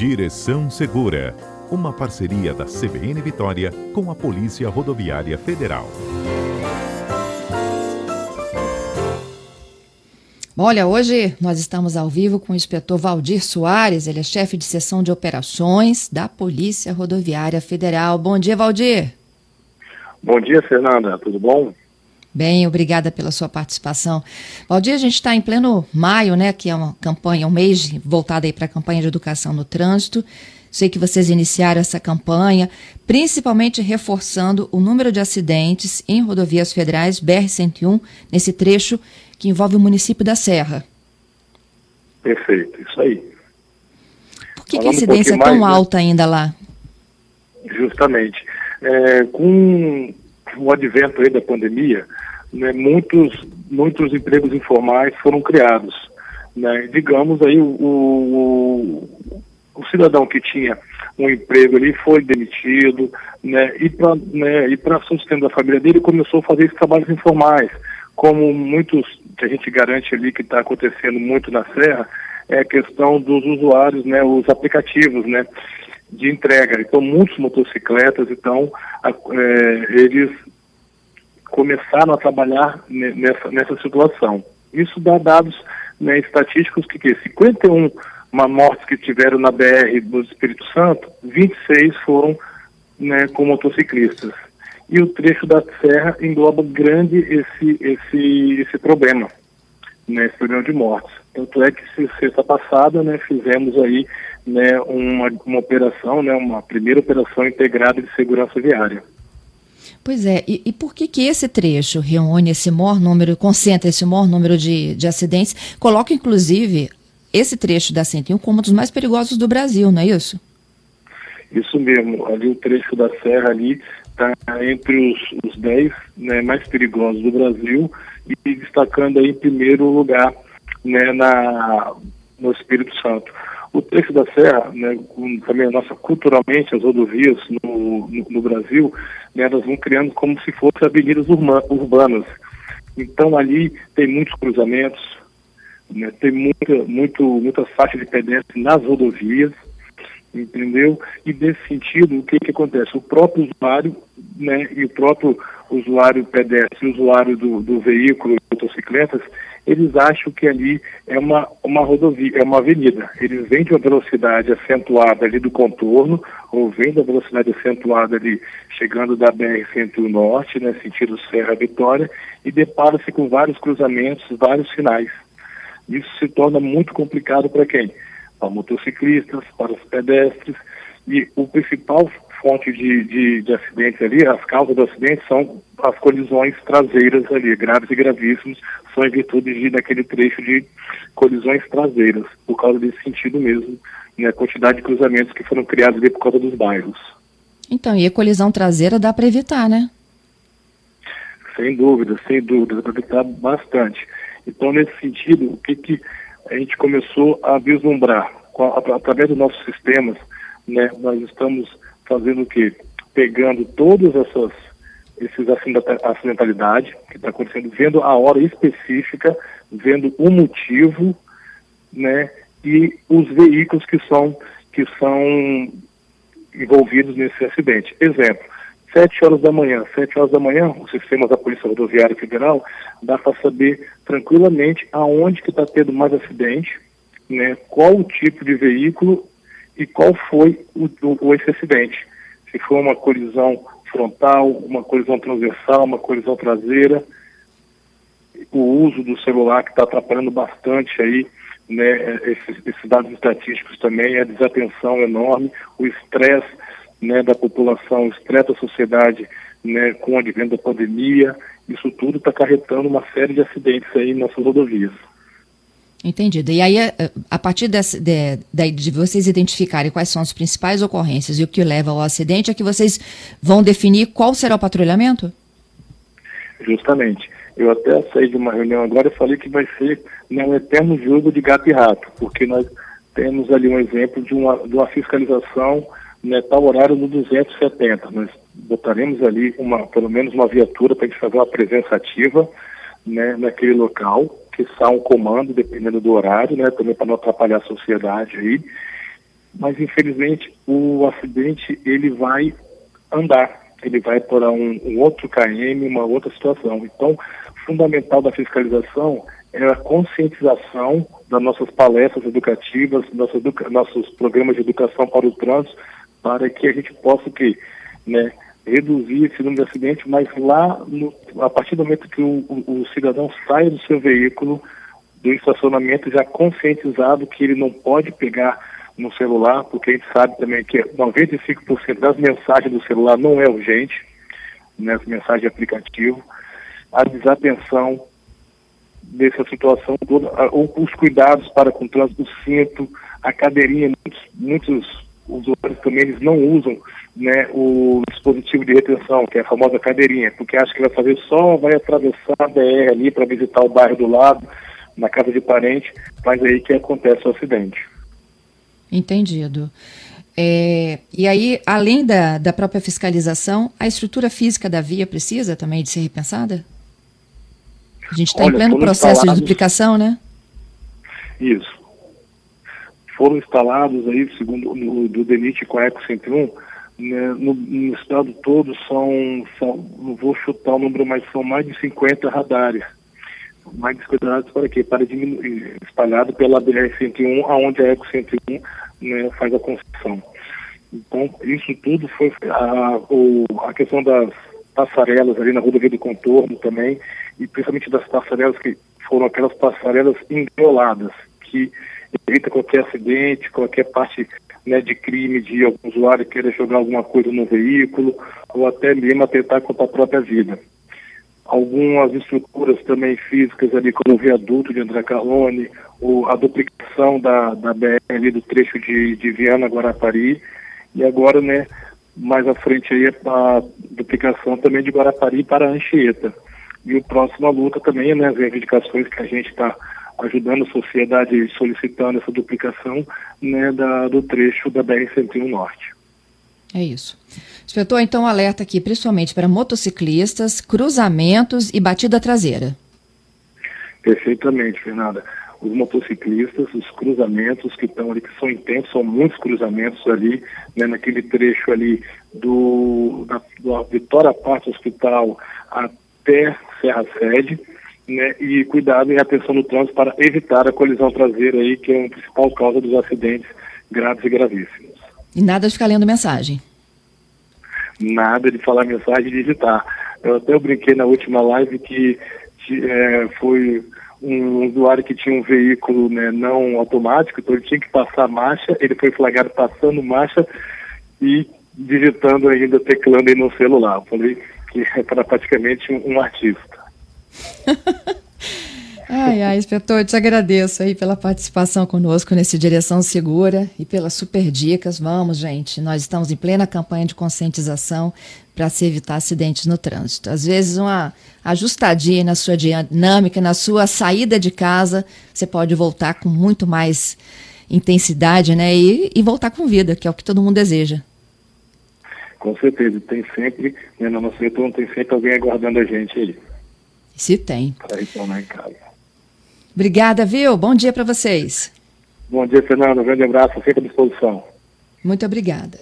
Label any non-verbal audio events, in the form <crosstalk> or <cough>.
Direção Segura, uma parceria da CBN Vitória com a Polícia Rodoviária Federal. Olha, hoje nós estamos ao vivo com o inspetor Valdir Soares, ele é chefe de seção de operações da Polícia Rodoviária Federal. Bom dia, Valdir. Bom dia, Fernanda. Tudo bom? Bem, obrigada pela sua participação. Valdir, a gente está em pleno maio, né, que é uma campanha, um mês voltado aí para a campanha de educação no trânsito. Sei que vocês iniciaram essa campanha, principalmente reforçando o número de acidentes em rodovias federais BR-101, nesse trecho que envolve o município da Serra. Perfeito, isso aí. Por que, que a incidência um é tão mais, né? alta né? ainda lá? Justamente. É, com o advento aí da pandemia, né, muitos, muitos empregos informais foram criados. Né? Digamos aí, o, o, o, cidadão que tinha um emprego ali foi demitido, né, e para né, e sustento da família dele começou a fazer esses trabalhos informais, como muitos que a gente garante ali que está acontecendo muito na Serra, é a questão dos usuários, né, os aplicativos, né, de entrega. Então, muitos motocicletas, então, a, é, eles começaram a trabalhar nessa, nessa situação. Isso dá dados né, estatísticos que, que 51 mortes que tiveram na BR do Espírito Santo, 26 foram né, com motociclistas. E o trecho da serra engloba grande esse, esse, esse problema, né, esse problema de mortes. Tanto é que sexta passada né, fizemos aí né, uma, uma operação, né, uma primeira operação integrada de segurança viária. Pois é, e, e, por que que esse trecho reúne esse maior número, concentra esse maior número de, de acidentes, coloca inclusive esse trecho da 101 como um dos mais perigosos do Brasil, não é isso? Isso mesmo, ali o trecho da serra ali está entre os, os 10 né, mais perigosos do Brasil e destacando aí em primeiro lugar né, na, no Espírito Santo. O trecho da serra, né, também a nossa culturalmente as rodovias no, no, no Brasil, né, elas vão criando como se fossem avenidas urbanas. Então ali tem muitos cruzamentos, né, tem muita, muito, muitas faixas de pedestre nas rodovias, entendeu? E nesse sentido, o que, que acontece? O próprio usuário, né, e o próprio usuário pedestre, usuário do, do veículo, motocicletas, eles acham que ali é uma, uma rodovia, é uma avenida. Eles vêm de uma velocidade acentuada ali do contorno, ou vêm da velocidade acentuada ali, chegando da BR-101 Norte, né, sentido Serra Vitória, e depara-se com vários cruzamentos, vários sinais. Isso se torna muito complicado para quem? Para motociclistas, para os pedestres, e o principal fonte de, de, de, acidentes ali, as causas do acidente são as colisões traseiras ali, graves e gravíssimos, são em virtude de, daquele trecho de colisões traseiras, por causa desse sentido mesmo, né, a quantidade de cruzamentos que foram criados ali por causa dos bairros. Então, e a colisão traseira dá para evitar, né? Sem dúvida, sem dúvida, dá para evitar bastante. Então, nesse sentido, o que, que a gente começou a vislumbrar? Através dos nossos sistemas, né, nós estamos fazendo o quê? Pegando todas essas esses acidentalidade que está acontecendo, vendo a hora específica, vendo o motivo, né, e os veículos que são que são envolvidos nesse acidente. Exemplo, sete horas da manhã, sete horas da manhã, os sistemas da Polícia Rodoviária Federal dá para saber tranquilamente aonde que está tendo mais acidente, né, qual o tipo de veículo e qual foi o, o, esse acidente. Se foi uma colisão frontal, uma colisão transversal, uma colisão traseira, o uso do celular que está atrapalhando bastante aí, né, esses, esses, dados estatísticos também, a desatenção enorme, o estresse né, da população, o estresse da sociedade né, com o advento da pandemia, isso tudo está acarretando uma série de acidentes aí nas rodovias. Entendido. E aí, eh, a partir desse, de, de, vocês identificarem quais são as principais ocorrências e o que leva ao acidente, é que vocês vão definir qual será o patrulhamento? Justamente. Eu até saí de uma reunião agora e falei que vai ser né, um eterno jogo de gato e rato, porque nós temos ali um exemplo de uma, de uma fiscalização né, tal horário no 270. Nós botaremos ali uma, pelo menos uma viatura para a gente fazer uma presença ativa né, naquele local, está um comando, dependendo do horário, né, também para não atrapalhar a sociedade aí. mas infelizmente o acidente ele vai andar, ele vai para um, um outro KM, uma outra situação. Então, fundamental da fiscalização é a conscientização das nossas palestras educativas, nossos, nossos programas de educação para o trânsito, para que a gente possa que, né, reduzir esse número de acidentes, mas lá, no, a partir do momento que o, o, o cidadão sai do seu veículo, do estacionamento, já conscientizado que ele não pode pegar no celular, porque a gente sabe também que 95% das mensagens do celular não é urgente, né, mensagem de aplicativo, a desatenção dessa situação toda, ou os cuidados para com o trânsito, cinto, a cadeirinha, muitos, muitos usuários também eles não usam né, o dispositivo de retenção, que é a famosa cadeirinha, porque acha que vai fazer só, vai atravessar a BR ali para visitar o bairro do lado, na casa de parente, mas aí que acontece o acidente. Entendido. É, e aí, além da, da própria fiscalização, a estrutura física da via precisa também de ser repensada? A gente está em pleno processo de duplicação, né? Isso. Foram instalados aí, segundo o do DENIT com a Eco 101, né, no, no, estado todo são, são, não vou chutar o número, mas são mais de 50 radares. Mais de 50 radares para quê? Para diminuir, espalhado pela BR-101, aonde a Eco 101 né, faz a construção. Então, isso tudo foi a, o, a questão das passarelas ali na rodovia do contorno também, e principalmente das passarelas que foram aquelas passarelas envioladas, que evita qualquer acidente, qualquer parte né, de crime de algum usuário queira jogar alguma coisa no veículo, ou até mesmo atentar contra a própria vida. Algumas estruturas também físicas ali, como o viaduto de André Carlone, ou a duplicação da, da BR ali do trecho de, de Viana Guarapari, e agora, né, mais à frente aí a duplicação também de Guarapari para Anchieta. E o próximo luta também, né, as reivindicações que a gente está ajudando a sociedade solicitando essa duplicação né, da, do trecho da BR-101 Norte. É isso. Inspetor, então alerta aqui principalmente para motociclistas, cruzamentos e batida traseira. Perfeitamente, Fernanda os motociclistas, os cruzamentos que estão ali, que são intensos, são muitos cruzamentos ali, né, naquele trecho ali do, da, do Vitória Parte Hospital até Serra Sede, né, e cuidado e atenção no trânsito para evitar a colisão traseira aí, que é a principal causa dos acidentes graves e gravíssimos. E nada de ficar lendo mensagem? Nada de falar mensagem e digitar. Eu até brinquei na última live que é, foi um usuário que tinha um veículo né, não automático, então ele tinha que passar marcha, ele foi flagrado passando marcha e digitando ainda, teclando aí no celular. Eu falei que <laughs> era praticamente um, um artista. <laughs> ai, ai, inspetor, te agradeço aí pela participação conosco nesse Direção Segura e pelas super dicas. Vamos, gente, nós estamos em plena campanha de conscientização para se evitar acidentes no trânsito. Às vezes, uma ajustadinha na sua dinâmica, na sua saída de casa, você pode voltar com muito mais intensidade, né? E, e voltar com vida, que é o que todo mundo deseja. Com certeza, tem sempre, né, no nosso retorno, tem sempre alguém aguardando a gente aí. Se tem. Casa. Obrigada, viu? Bom dia para vocês. Bom dia, Fernando. Um grande abraço, sempre à disposição. Muito obrigada.